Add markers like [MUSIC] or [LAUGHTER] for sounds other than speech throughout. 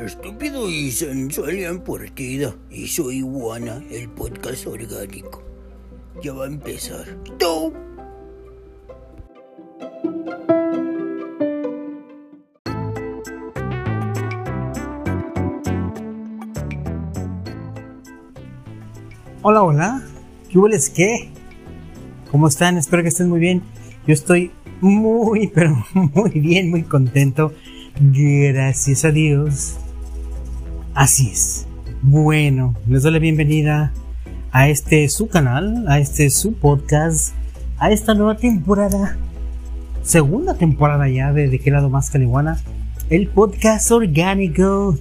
Estúpido y sensual en partida. Y soy Iguana, el podcast orgánico. Ya va a empezar. ¡Tú! Hola, hola. ¿Qué hueles qué? ¿Cómo están? Espero que estén muy bien. Yo estoy muy, [LAUGHS] pero muy bien, muy contento. Gracias a Dios. Así es. Bueno, les doy la bienvenida a este su canal, a este su podcast, a esta nueva temporada, segunda temporada ya de De qué lado más Caliguana, el podcast orgánico.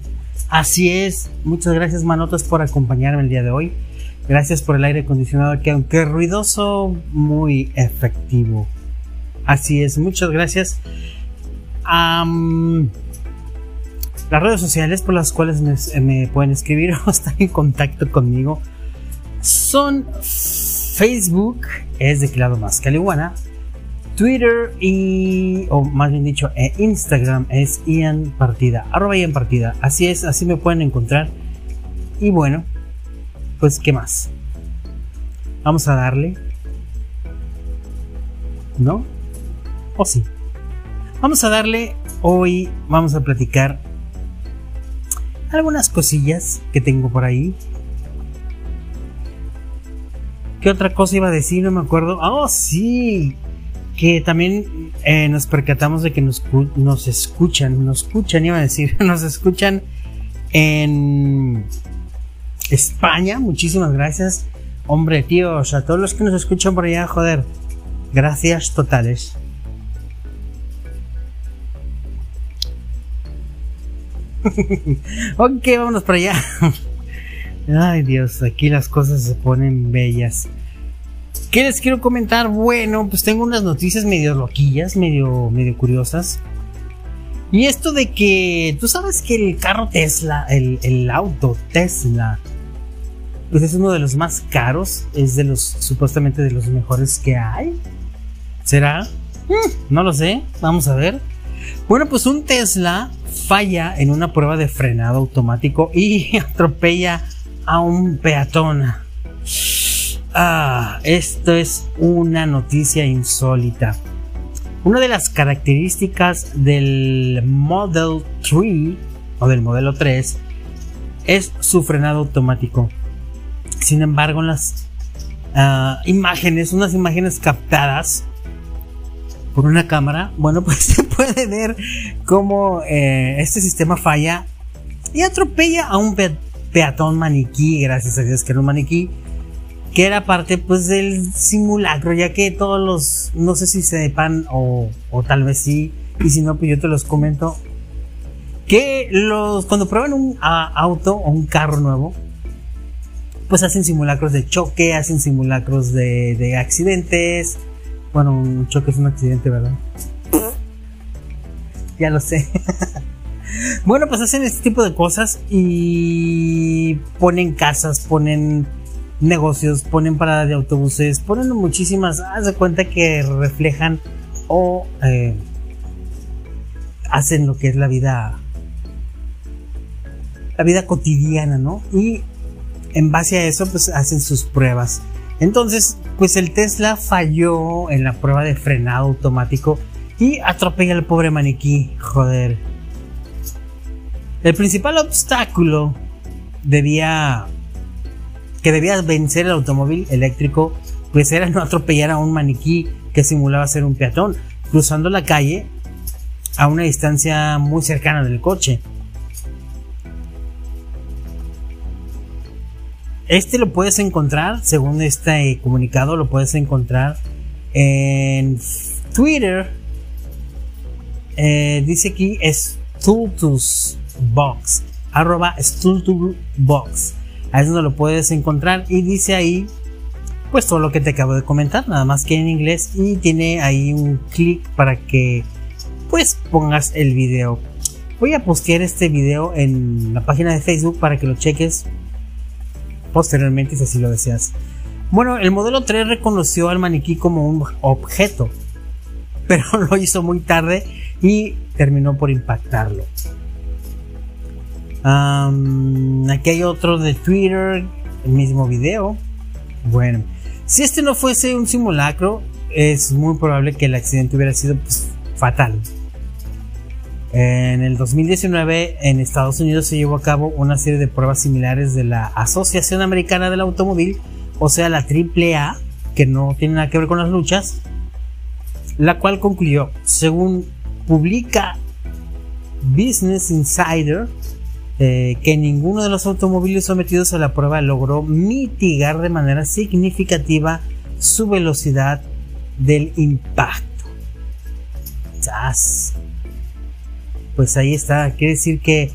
Así es. Muchas gracias, manotas, por acompañarme el día de hoy. Gracias por el aire acondicionado que aunque ruidoso, muy efectivo. Así es, muchas gracias. las redes sociales por las cuales me, pueden escribir [LAUGHS] o estar en contacto conmigo son Facebook, es de lado más Caliguana, Twitter y, o más bien dicho, eh, Instagram es Ian Partida, arroba Ian Partida. Así es, así me pueden encontrar. Y bueno, pues, ¿qué más? Vamos a darle. ¿No? ¿O sí? Vamos a darle. Hoy vamos a platicar algunas cosillas que tengo por ahí. ¿Qué otra cosa iba a decir? No me acuerdo. ¡Oh, sí! Que también eh, nos percatamos de que nos, nos escuchan, nos escuchan, iba a decir, [LAUGHS] nos escuchan en España. Muchísimas gracias. Hombre, tío, a todos los que nos escuchan por allá, joder. Gracias totales. [LAUGHS] ok, vámonos para allá. [LAUGHS] Ay Dios, aquí las cosas se ponen bellas. ¿Qué les quiero comentar? Bueno, pues tengo unas noticias medio loquillas, medio, medio curiosas. Y esto de que, tú sabes que el carro Tesla, el, el auto Tesla, pues es uno de los más caros, es de los supuestamente de los mejores que hay. ¿Será? Mm, no lo sé, vamos a ver. Bueno, pues un Tesla falla en una prueba de frenado automático y [LAUGHS] atropella a un peatón. Ah, esto es una noticia insólita. Una de las características del Model 3 o del modelo 3 es su frenado automático. Sin embargo, las ah, imágenes, unas imágenes captadas por una cámara, bueno, [LAUGHS] pues se puede ver cómo eh, este sistema falla y atropella a un peatón maniquí, gracias a Dios que era un maniquí, que era parte pues del simulacro, ya que todos los, no sé si sepan o, o tal vez sí, y si no, pues yo te los comento, que los, cuando prueban un auto o un carro nuevo, pues hacen simulacros de choque, hacen simulacros de, accidentes. Bueno, un choque es un accidente, ¿verdad? ya lo sé. [LAUGHS] bueno, pues hacen este tipo de cosas y ponen casas, ponen negocios, ponen paradas de autobuses, ponen muchísimas. Haz de cuenta que reflejan o eh, hacen lo que es la vida. La vida cotidiana, ¿no? Y en base a eso pues hacen sus pruebas. Entonces, pues el Tesla falló en la prueba de frenado automático y atropella al pobre maniquí, joder. El principal obstáculo debía que debía vencer el automóvil eléctrico pues era no atropellar a un maniquí que simulaba ser un peatón, cruzando la calle a una distancia muy cercana del coche. Este lo puedes encontrar, según este comunicado, lo puedes encontrar en Twitter. Eh, dice aquí Stultus Box, arroba Box. Ahí es donde lo puedes encontrar y dice ahí, pues todo lo que te acabo de comentar, nada más que en inglés y tiene ahí un clic para que pues pongas el video. Voy a postear este video en la página de Facebook para que lo cheques posteriormente si así lo deseas. Bueno, el modelo 3 reconoció al maniquí como un objeto [LAUGHS] pero lo hizo muy tarde y terminó por impactarlo. aquí hay otro de Twitter, el mismo video. Bueno, si este no fuese un simulacro, es muy probable que el accidente hubiera sido pues, fatal. En el 2019 en Estados Unidos se llevó a cabo una serie de pruebas similares de la Asociación Americana del Automóvil, o sea, la AAA, que no tiene nada que ver con las luchas, la cual concluyó, según publica Business Insider, eh, que ninguno de los automóviles sometidos a la prueba logró mitigar de manera significativa su velocidad del impacto. Pues ahí está, quiere decir que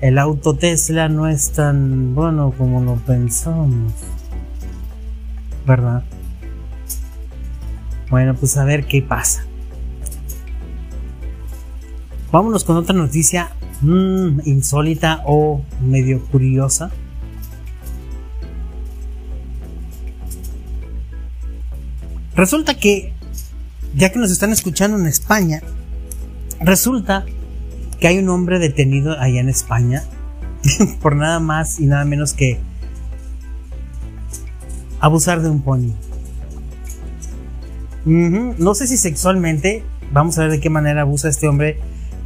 el auto Tesla no es tan bueno como lo pensamos. ¿Verdad? Bueno, pues a ver qué pasa. Vámonos con otra noticia mmm, insólita o medio curiosa. Resulta que, ya que nos están escuchando en España, resulta que hay un hombre detenido allá en España [LAUGHS] por nada más y nada menos que abusar de un pony. No sé si sexualmente, vamos a ver de qué manera abusa este hombre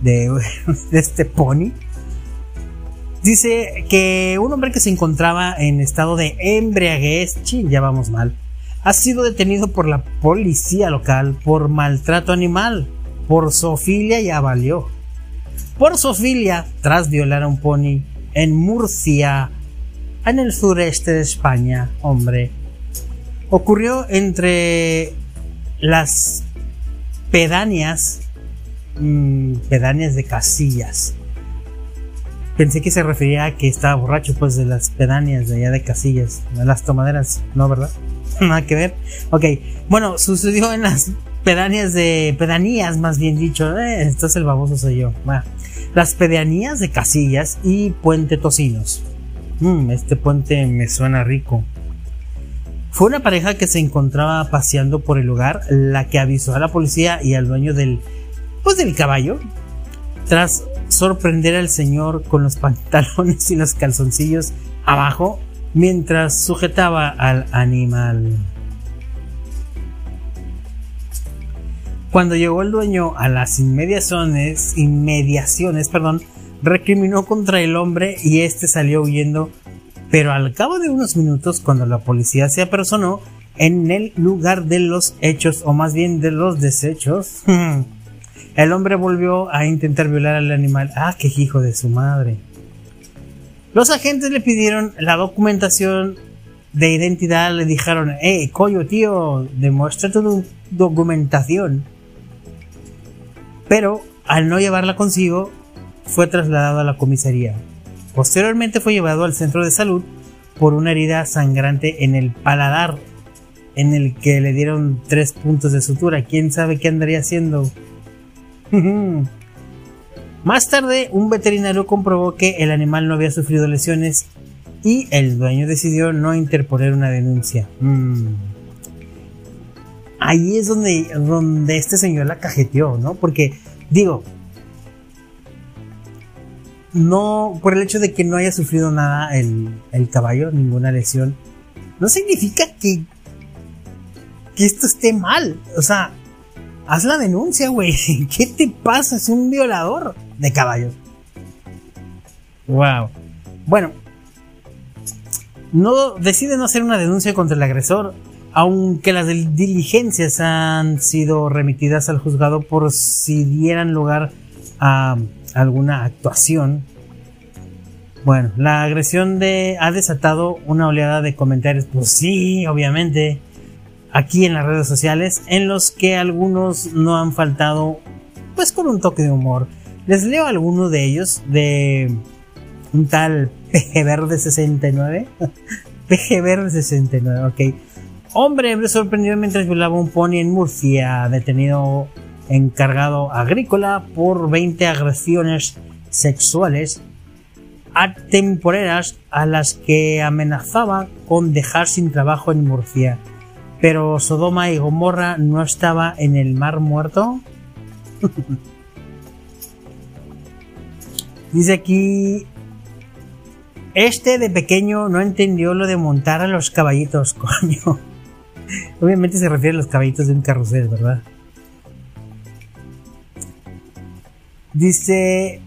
de, [LAUGHS] este pony. Dice que un hombre que se encontraba en estado de embriaguez, ching, ya vamos mal, ha sido detenido por la policía local por maltrato animal. Por sofilia ya valió. Por sofilia, tras violar a un pony en Murcia, en el sureste de España, hombre. Ocurrió entre las pedanías, mm, pedanías de Casillas. Pensé que se refería a que estaba borracho, pues de las pedanías de allá de Casillas, de las tomaderas, ¿no, verdad? [LAUGHS] Nada que ver. Ok, bueno, sucedió en las pedanías de. pedanías, más bien dicho. Eh, esto es el baboso soy yo. las pedanías de Casillas y Puente Tocinos. Mm, este puente me suena rico. Fue una pareja que se encontraba paseando por el lugar la que avisó a la policía y al dueño del, pues del caballo, tras sorprender al señor con los [LAUGHS] pantalones y los calzoncillos abajo mientras sujetaba al animal. Cuando llegó el dueño a las inmediaciones, inmediaciones, perdón, recriminó contra el hombre y este salió huyendo pero al cabo de unos minutos, cuando la policía se apersonó en el lugar de los hechos, o más bien de los desechos, [LAUGHS] el hombre volvió a intentar violar al animal. Ah, qué hijo de su madre. Los agentes le pidieron la documentación de identidad, le dijeron, eh, coño, tío, demuestra tu documentación. Pero al no llevarla consigo, fue trasladado a la comisaría. Posteriormente fue llevado al centro de salud por una herida sangrante en el paladar, en el que le dieron tres puntos de sutura. ¿Quién sabe qué andaría haciendo? [LAUGHS] Más tarde, un veterinario comprobó que el animal no había sufrido lesiones y el dueño decidió no interponer una denuncia. Mm. Ahí es donde, donde este señor la cajeteó, ¿no? Porque, digo, no, por el hecho de que no haya sufrido nada el, caballo, ninguna lesión, no significa que, que esto esté mal. O sea, haz la denuncia, güey. [LAUGHS] ¿Qué te pasa? Es un violador de caballos. Wow. Bueno, no decide no hacer una denuncia contra el agresor, aunque las diligencias han sido remitidas al juzgado por si dieran lugar a alguna actuación. Bueno, la agresión de ha desatado una oleada de comentarios, pues sí, obviamente, aquí en las redes sociales, en los que algunos no han faltado, pues con un toque de humor. Les leo alguno de ellos, de un tal PG Verde 69. [LAUGHS] PG Verde 69, ok. Hombre sorprendido mientras violaba un pony en Murcia, detenido encargado agrícola por 20 agresiones sexuales atemporeras a las que amenazaba con dejar sin trabajo en Murcia. Pero Sodoma y Gomorra no estaba en el mar muerto. [LAUGHS] Dice aquí, este de pequeño no entendió lo de montar a los caballitos, [LAUGHS] coño. Obviamente se refiere a los caballitos de un carrusel, ¿verdad? Dice,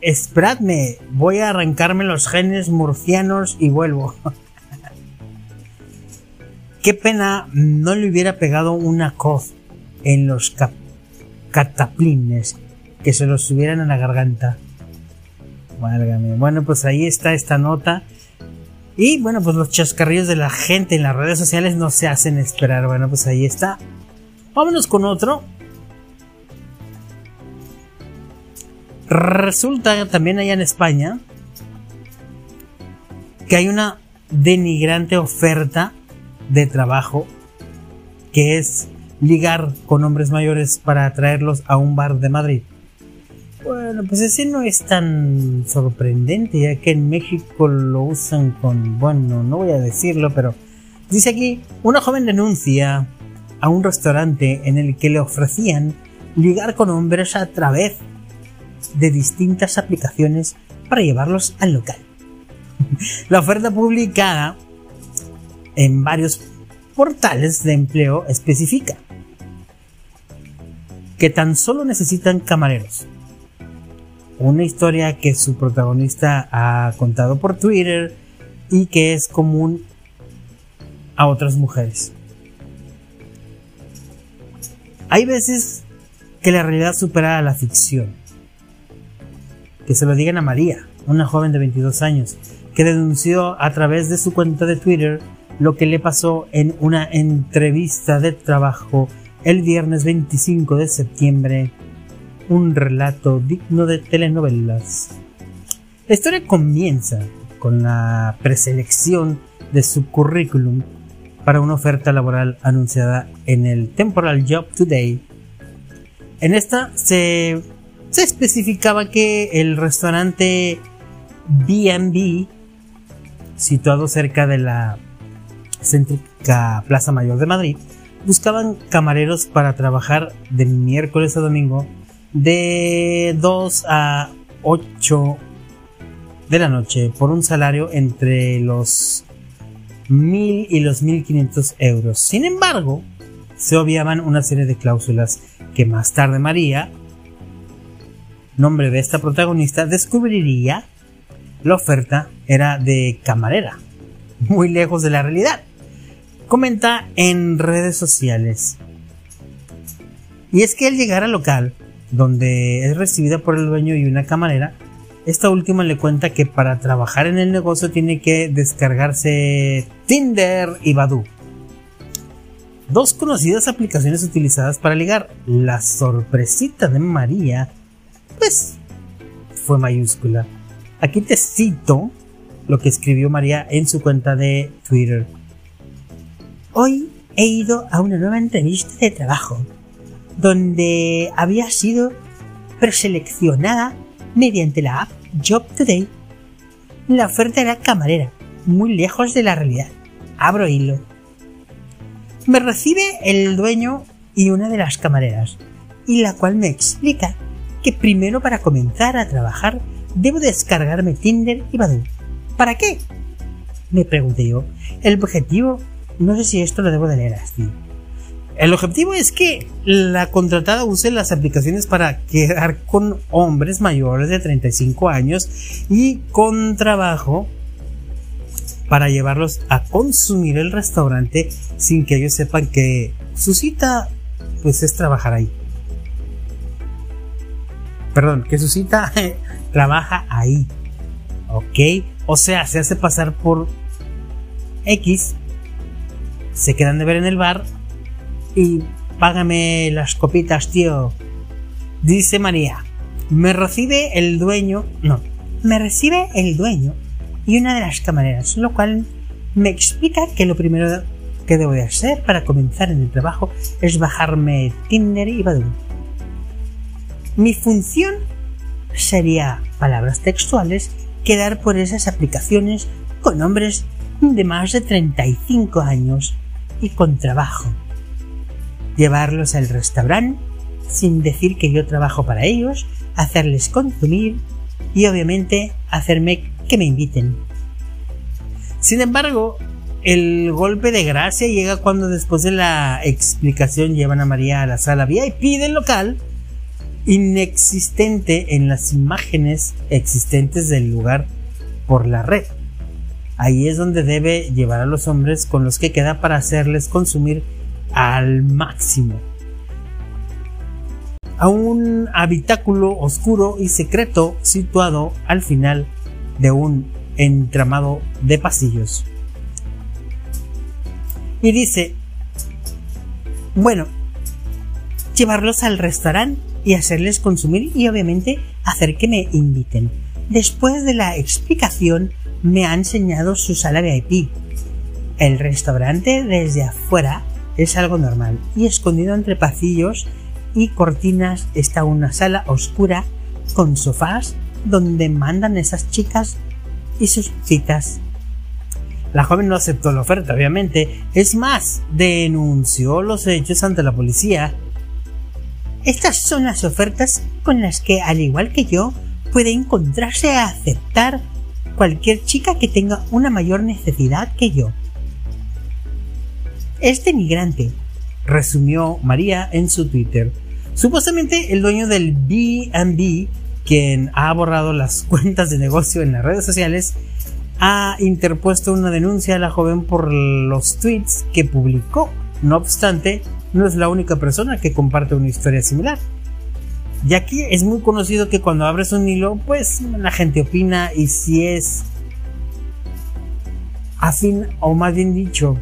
esperadme, voy a arrancarme los genes murcianos y vuelvo. [LAUGHS] Qué pena no le hubiera pegado una coz en los cataplines que se los subieran a la garganta. Bueno, pues ahí está esta nota. Y bueno, pues los chascarrillos de la gente en las redes sociales no se hacen esperar. Bueno, pues ahí está. Vámonos con otro. Resulta también allá en España que hay una denigrante oferta de trabajo que es ligar con hombres mayores para atraerlos a un bar de Madrid. Bueno, pues ese no es tan sorprendente, ya que en México lo usan con, bueno, no voy a decirlo, pero dice aquí, una joven denuncia a un restaurante en el que le ofrecían ligar con hombres a través de distintas aplicaciones para llevarlos al local. [LAUGHS] La oferta publicada en varios portales de empleo especifica que tan solo necesitan camareros, una historia que su protagonista ha contado por Twitter y que es común a otras mujeres. Hay veces que la realidad supera a la ficción. Que se lo digan a María, una joven de 22 años, que denunció a través de su cuenta de Twitter lo que le pasó en una entrevista de trabajo el viernes 25 de septiembre un relato digno de telenovelas. La historia comienza con la preselección de su currículum para una oferta laboral anunciada en el Temporal Job Today. En esta se, especificaba que el restaurante B&B, situado cerca de la céntrica Plaza Mayor de Madrid, buscaban camareros para trabajar de miércoles a domingo de 2 a 8 de la noche por un salario entre los 1000 y los 1500 euros. Sin embargo, se obviaban una serie de cláusulas que más tarde María, nombre de esta protagonista, descubriría la oferta era de camarera, muy lejos de la realidad. Comenta en redes sociales. Y es que al llegar al local, donde es recibida por el dueño y una camarera. Esta última le cuenta que para trabajar en el negocio tiene que descargarse Tinder y Badoo. Dos conocidas aplicaciones utilizadas para ligar. La sorpresita de María, pues, fue mayúscula. Aquí te cito lo que escribió María en su cuenta de Twitter. Hoy he ido a una nueva entrevista de trabajo donde había sido preseleccionada mediante la app Job Today. La oferta era camarera, muy lejos de la realidad. Abro hilo. Me recibe el dueño y una de las camareras, y la cual me explica que primero para comenzar a trabajar debo descargarme Tinder y Badoo. ¿Para qué? Me pregunté yo. El objetivo, no sé si esto lo debo de leer así. El objetivo es que la contratada use las aplicaciones para quedar con hombres mayores de 35 años y con trabajo para llevarlos a consumir el restaurante sin que ellos sepan que su cita pues es trabajar ahí. Perdón, que su cita [LAUGHS] trabaja ahí. ¿Ok? O sea, se hace pasar por X, se quedan de ver en el bar y págame las copitas, tío. Dice María, me recibe el dueño, no, me recibe el dueño y una de las camareras, lo cual me explica que lo primero que debo de hacer para comenzar en el trabajo es bajarme Tinder y Badoo. Mi función sería, palabras textuales, quedar por esas aplicaciones con hombres de más de 35 años y con trabajo llevarlos al restaurante, sin decir que yo trabajo para ellos, hacerles consumir y obviamente hacerme que me inviten. Sin embargo, el golpe de gracia llega cuando después de la explicación llevan a María a la sala VIP del local, inexistente en las imágenes existentes del lugar por la red. Ahí es donde debe llevar a los hombres con los que queda para hacerles consumir al máximo. A un habitáculo oscuro y secreto situado al final de un entramado de pasillos. Y dice, bueno, llevarlos al restaurante y hacerles consumir y obviamente hacer que me inviten. Después de la explicación me ha enseñado su sala VIP. El restaurante desde afuera es algo normal y escondido entre pasillos y cortinas está una sala oscura con sofás donde mandan esas chicas y sus citas. La joven no aceptó la oferta, obviamente. Es más, denunció los hechos ante la policía. Estas son las ofertas con las que, al igual que yo, puede encontrarse a aceptar cualquier chica que tenga una mayor necesidad que yo. Este migrante, resumió María en su Twitter. Supuestamente el dueño del B&B, quien ha borrado las [LAUGHS] cuentas de negocio en las redes sociales, ha interpuesto una denuncia a la joven por los tweets que publicó. No obstante, no es la única persona que comparte una historia similar. Ya que es muy conocido que cuando abres un hilo, pues la gente opina y si es afín o más bien dicho,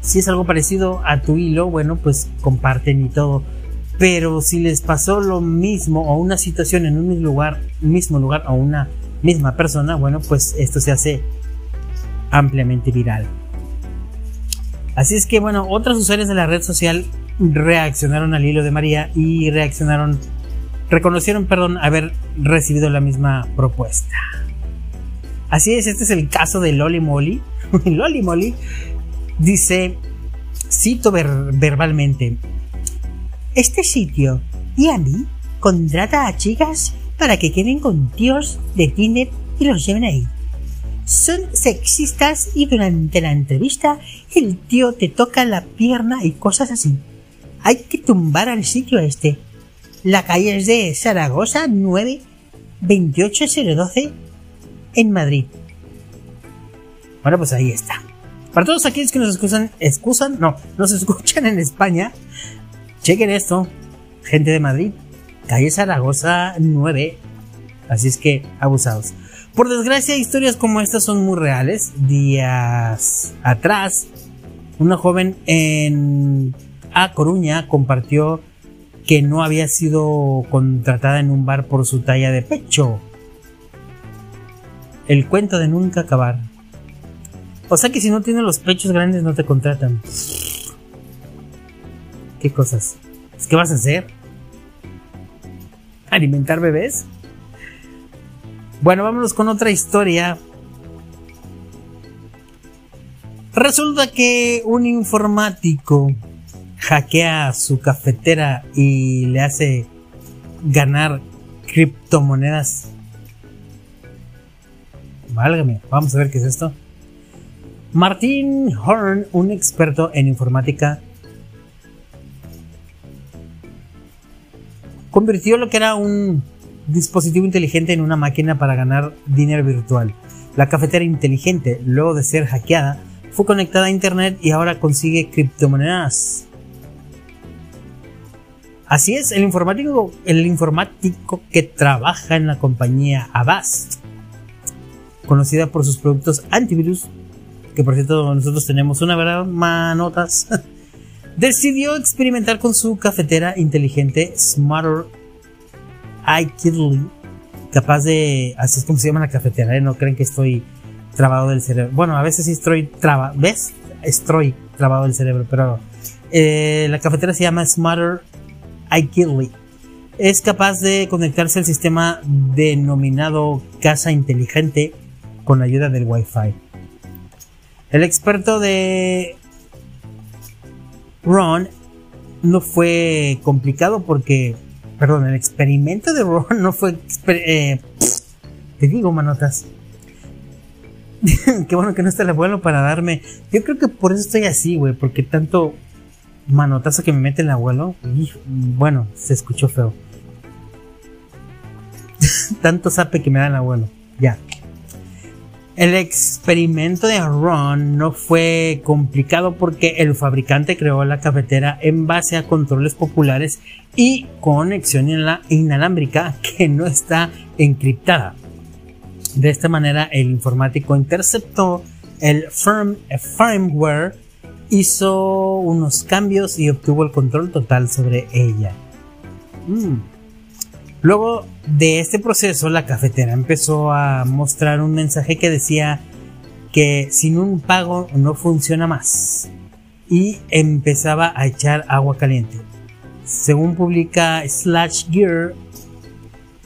si es algo parecido a tu hilo, bueno, pues comparten y todo. Pero si les pasó lo mismo o una situación en un mismo lugar, mismo lugar o una misma persona, bueno, pues esto se hace ampliamente viral. Así es que, bueno, otros usuarios de la red social reaccionaron al hilo de María y reaccionaron, reconocieron, perdón, haber recibido la misma propuesta. Así es, este es el caso de Loli Molly. [LAUGHS] Loli Molly dice, cito verbalmente, este sitio y a mí contrata a chicas para que queden con tíos de Tinder y los lleven ahí. Son sexistas y durante la entrevista el tío te toca la pierna y cosas así. Hay que tumbar al sitio este. La calle es de Zaragoza 9 28012 en Madrid. Bueno, pues ahí está. Para todos aquellos que nos escuchan, excusan, no, nos [LAUGHS] escuchan en España, chequen esto, gente de Madrid, calle Zaragoza 9. Así es que abusados. Por desgracia, historias como estas son muy reales. Días atrás, una joven en A Coruña compartió que no había sido contratada en un bar por su talla de pecho. El cuento de nunca acabar. O sea que si no tienes los pechos grandes no te contratan. ¿Qué cosas? ¿Qué vas a hacer? alimentar bebés. Bueno, vámonos con otra historia. Resulta que un informático hackea su cafetera y le hace ganar criptomonedas. Válgame, vamos a ver qué es esto. Martin Horn, un experto en informática, convirtió lo que era un dispositivo inteligente en una máquina para ganar dinero virtual. La cafetera inteligente, luego de ser hackeada, fue conectada a internet y ahora consigue criptomonedas. Así es, el informático, el informático que trabaja en la compañía Avast, conocida por sus productos antivirus, que por cierto nosotros tenemos una verdad manotas [LAUGHS] decidió experimentar con su cafetera inteligente Smarter iKidly, capaz de, así es como se llama la cafetera, ¿eh? no creen que estoy trabado del cerebro. Bueno, a veces sí estoy ¿ves? Estoy trabado del cerebro, pero eh, la cafetera se llama Smarter iKidly. Es capaz de conectarse al sistema denominado casa inteligente con ayuda del Wi-Fi. El experto de Ron no fue complicado porque, perdón, el experimento de Ron no fue, eh, te digo, manotas. [LAUGHS] Qué bueno que no está el abuelo para darme. Yo creo que por eso estoy así, güey, porque tanto manotazo que me mete el abuelo, y, bueno, se escuchó feo. [LAUGHS] tanto sape que me da el abuelo. Ya. El experimento de Ron no fue complicado porque el fabricante creó la cafetera en base a controles populares y conexión inalámbrica que no está encriptada. De esta manera el informático interceptó el firmware, hizo unos cambios y obtuvo el control total sobre ella. Mm. Luego de este proceso, la cafetera empezó a mostrar un mensaje que decía que sin un pago no funciona más y empezaba a echar agua caliente. Según publica Slash Gear,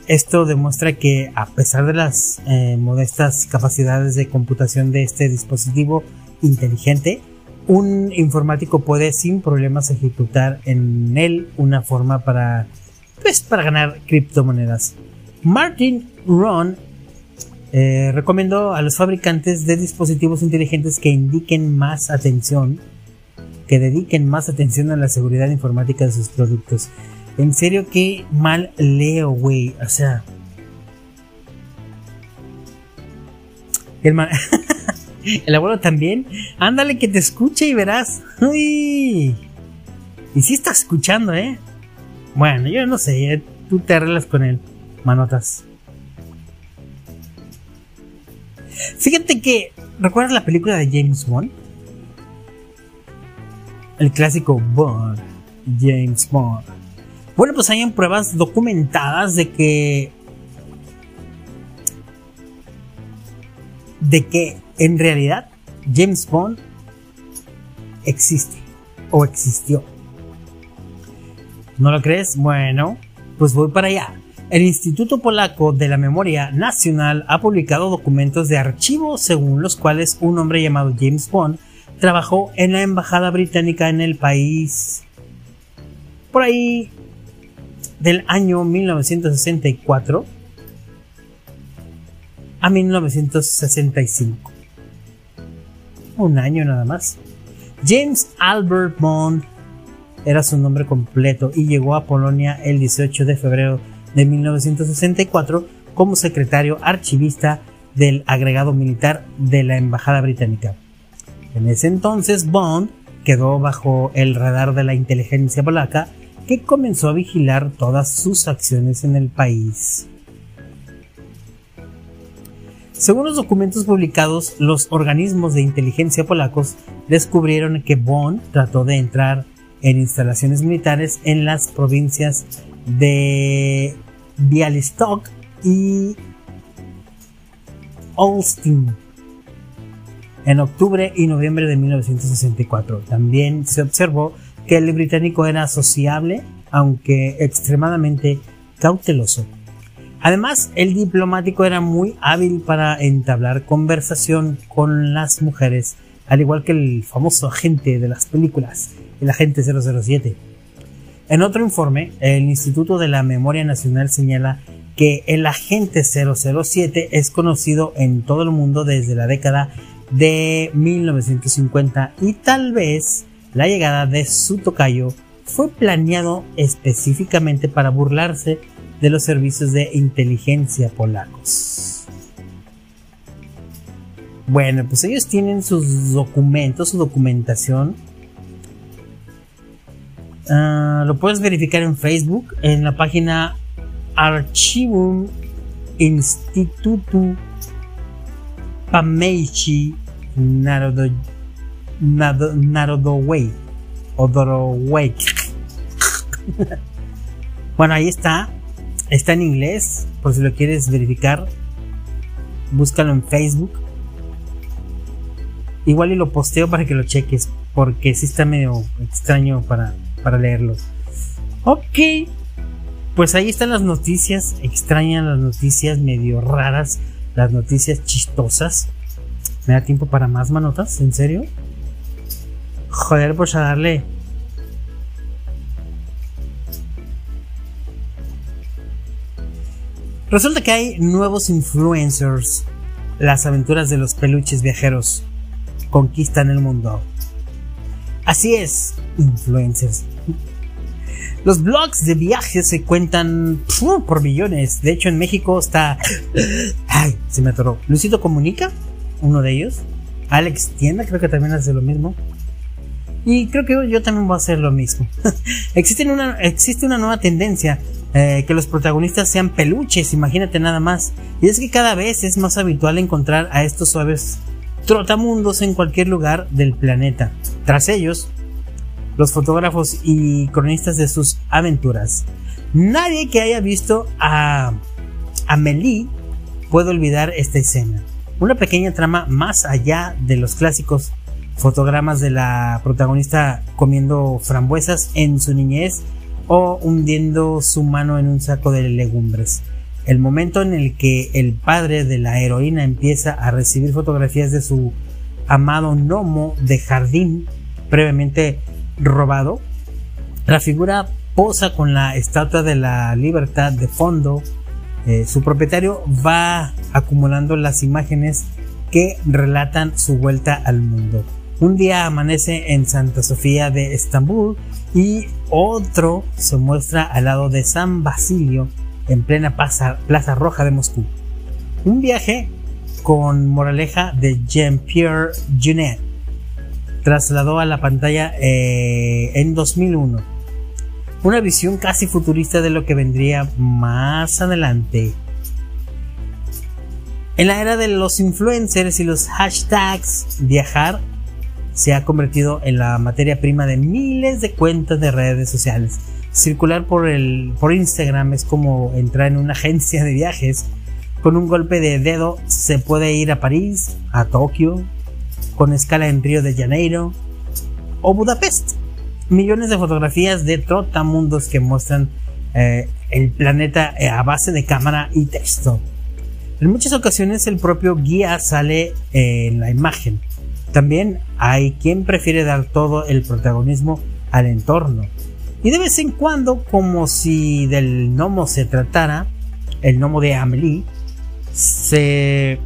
esto demuestra que a pesar de las eh, modestas capacidades de computación de este dispositivo inteligente, un informático puede sin problemas ejecutar en él una forma para pues para ganar criptomonedas. Martin Ron eh, recomendó a los fabricantes de dispositivos inteligentes que indiquen más atención, que dediquen más atención a la seguridad informática de sus productos. En serio, qué mal leo, güey. O sea. El, [LAUGHS] el abuelo también. Ándale que te escuche y verás. [LAUGHS] Uy. Y si está escuchando, ¿eh? Bueno, yo no sé, eh, tú te arreglas con él, manotas. Fíjate que, ¿recuerdas la película de James Bond? El clásico Bond, James Bond. Bueno, pues hay pruebas documentadas de que de que en realidad James Bond existe o existió. ¿No lo crees? Bueno, pues voy para allá. El Instituto Polaco de la Memoria Nacional ha publicado documentos de archivo según los cuales un hombre llamado James Bond trabajó en la embajada británica en el país por ahí del año 1964 a 1965. Un año nada más. James Albert Bond era su nombre completo y llegó a Polonia el 18 de febrero de 1964 como secretario archivista del agregado militar de la Embajada Británica. En ese entonces Bond quedó bajo el radar de la inteligencia polaca que comenzó a vigilar todas sus acciones en el país. Según los documentos publicados, los organismos de inteligencia polacos descubrieron que Bond trató de entrar en instalaciones militares en las provincias de Bialystok y Olsztyn en octubre y noviembre de 1964. También se observó que el británico era sociable, aunque extremadamente cauteloso. Además, el diplomático era muy hábil para entablar conversación con las mujeres, al igual que el famoso agente de las películas, el agente 007. En otro informe, el Instituto de la Memoria Nacional señala que el agente 007 es conocido en todo el mundo desde la década de 1950 y tal vez la llegada de su tocayo fue planeado específicamente para burlarse de los servicios de inteligencia polacos. Bueno, pues ellos tienen sus documentos, su documentación Ah, lo puedes verificar en Facebook, en la página Archivum Institutu Pameichi Narodo, Odoroway. [LAUGHS] bueno, ahí está. Está en inglés, por si lo quieres verificar. Búscalo en Facebook. Igual y lo posteo para que lo cheques, porque sí está medio extraño para, para leerlo. Ok, pues ahí están las noticias extrañas, las noticias medio raras, las noticias chistosas. ¿Me da tiempo para más manotas? ¿En serio? Joder, pues a darle. Resulta que hay nuevos influencers. Las aventuras de los peluches viajeros conquistan el mundo. Así es, influencers. Los blogs de viajes se cuentan por millones. De hecho, en México está. Ay, se me atoró. Lucito Comunica, uno de ellos. Alex Tienda, creo que también hace lo mismo. Y creo que yo también voy a hacer lo mismo. [LAUGHS] existe, una, existe una nueva tendencia eh, que los protagonistas sean peluches, imagínate nada más. Y es que cada vez es más habitual encontrar a estos suaves trotamundos en cualquier lugar del planeta. Tras ellos, los fotógrafos y cronistas de sus aventuras. Nadie que haya visto a Amelie puede olvidar esta escena. Una pequeña trama más allá de los clásicos fotogramas de la protagonista comiendo frambuesas en su niñez o hundiendo su mano en un saco de legumbres. El momento en el que el padre de la heroína empieza a recibir fotografías de su amado gnomo de jardín previamente robado. La figura posa con la estatua de la libertad de fondo. Eh, su propietario va acumulando las imágenes que relatan su vuelta al mundo. Un día amanece en Santa Sofía de Estambul y otro se muestra al lado de San Basilio en plena plaza, Roja de Moscú. Un viaje con moraleja de Jean-Pierre Junet trasladó a la pantalla eh, en 2001. Una visión casi futurista de lo que vendría más adelante. En la era de los influencers y los hashtags, viajar se ha convertido en la materia prima de miles de cuentas de redes sociales. Circular por, el, por Instagram es como entrar en una agencia de viajes. Con un golpe de dedo se puede ir a París, a Tokio, con escala en Río de Janeiro o Budapest. Millones de fotografías de trotamundos que muestran eh, el planeta eh, a base de cámara y texto. En muchas ocasiones el propio guía sale eh, en la imagen. También hay quien prefiere dar todo el protagonismo al entorno. Y de vez en cuando, como si del gnomo se tratara, el gnomo de Amelie, se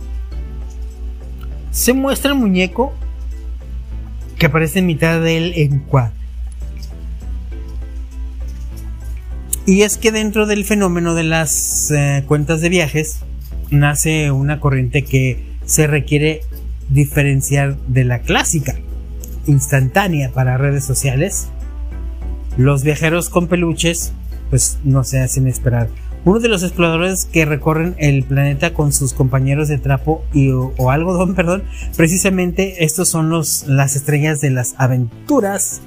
se muestra el muñeco que aparece en mitad del encuadre. Y es que dentro del fenómeno de las eh, cuentas de viajes nace una corriente que se requiere diferenciar de la clásica, instantánea para redes sociales. Los viajeros con peluches pues no se hacen esperar uno de los exploradores que recorren el planeta con sus compañeros de trapo y, o, algodón, [LAUGHS] perdón, precisamente estos son los, las estrellas de las aventuras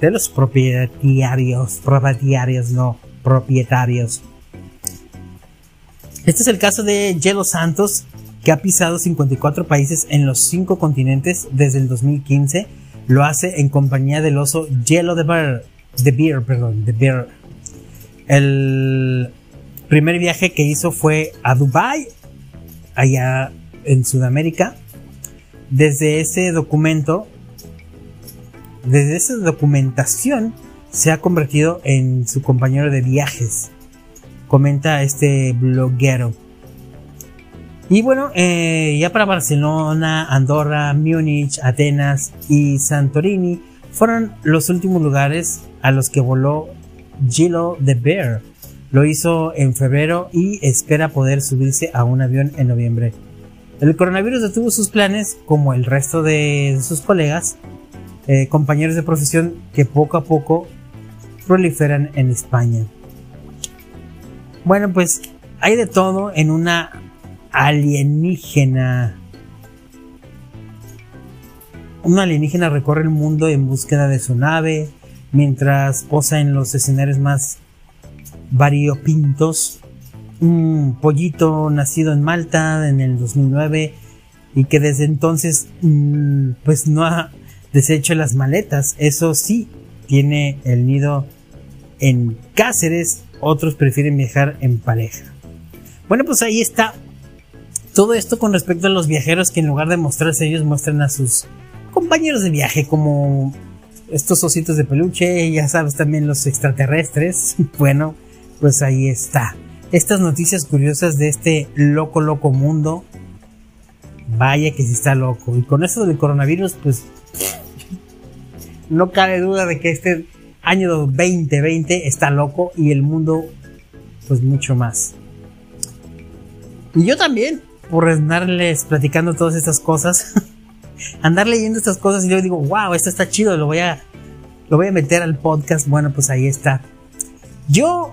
de los propietarios, propietarios, no, propietarios. Este es el caso de Yelo Santos, que ha pisado 54 países en los 5 continentes desde el 2015. Lo hace en compañía del oso Yellow the Bear, the Bear, perdón, the Bear. El primer viaje que hizo fue a Dubai, allá en Sudamérica. Desde ese documento, desde esa documentación, se ha convertido en su compañero de viajes. Comenta este bloguero. Y bueno, eh, ya para Barcelona, Andorra, Múnich, Atenas y Santorini fueron los últimos lugares a los que voló Gilo de Bear lo hizo en febrero y espera poder subirse a un avión en noviembre. El coronavirus detuvo sus planes, como el resto de sus colegas, eh, compañeros de profesión que poco a poco proliferan en España. Bueno, pues hay de todo en una alienígena. Una alienígena recorre el mundo en búsqueda de su nave, mientras posa en los escenarios más variopintos. Un pollito nacido en Malta en el 2009 y que desde entonces mm, pues no ha deshecho las maletas. Eso sí, tiene el nido en Cáceres, otros prefieren viajar en pareja. Bueno, pues ahí está todo esto con respecto a los viajeros que en lugar de mostrarse ellos muestran a sus compañeros de viaje como estos ositos de peluche, ya sabes también los extraterrestres. [LAUGHS] Bueno, pues ahí está. estas noticias curiosas de este loco, loco mundo. Vaya que sí está loco. Y con eso del coronavirus, pues no cabe duda de que este año 2020 está loco y el mundo, pues mucho más. Y yo también, por andarles platicando todas estas cosas, [LAUGHS] andar leyendo estas cosas y yo digo, wow, esto está chido, lo voy a, lo voy a meter al podcast. Bueno, pues ahí está. Yo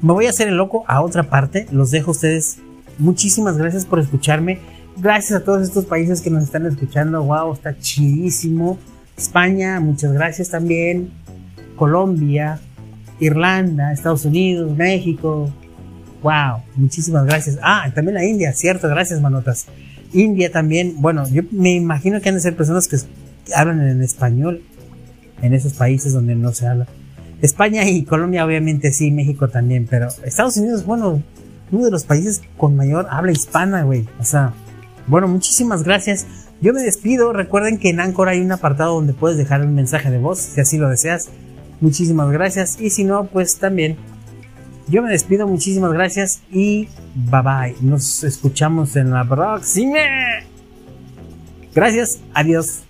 me voy a hacer el loco a otra parte. Los dejo a ustedes. Muchísimas gracias por escucharme. Gracias a todos estos países que nos están escuchando. Wow, está chidísimo. España, muchas gracias también. Colombia, Irlanda, Estados Unidos, México. Wow, muchísimas gracias. Ah, también la India, cierto, gracias, manotas. India también, bueno, yo me imagino que han de ser personas que hablan en español en esos países donde no se habla. España y Colombia obviamente sí, México también, pero Estados Unidos, bueno, uno de los países con mayor habla hispana, güey. O sea, bueno, muchísimas gracias. Yo me despido. Recuerden que en Anchor hay un apartado donde puedes dejar un mensaje de voz, si así lo deseas. Muchísimas gracias. Y si no, pues también. Yo me despido, muchísimas gracias y bye bye. Nos escuchamos en la próxima. Gracias, adiós.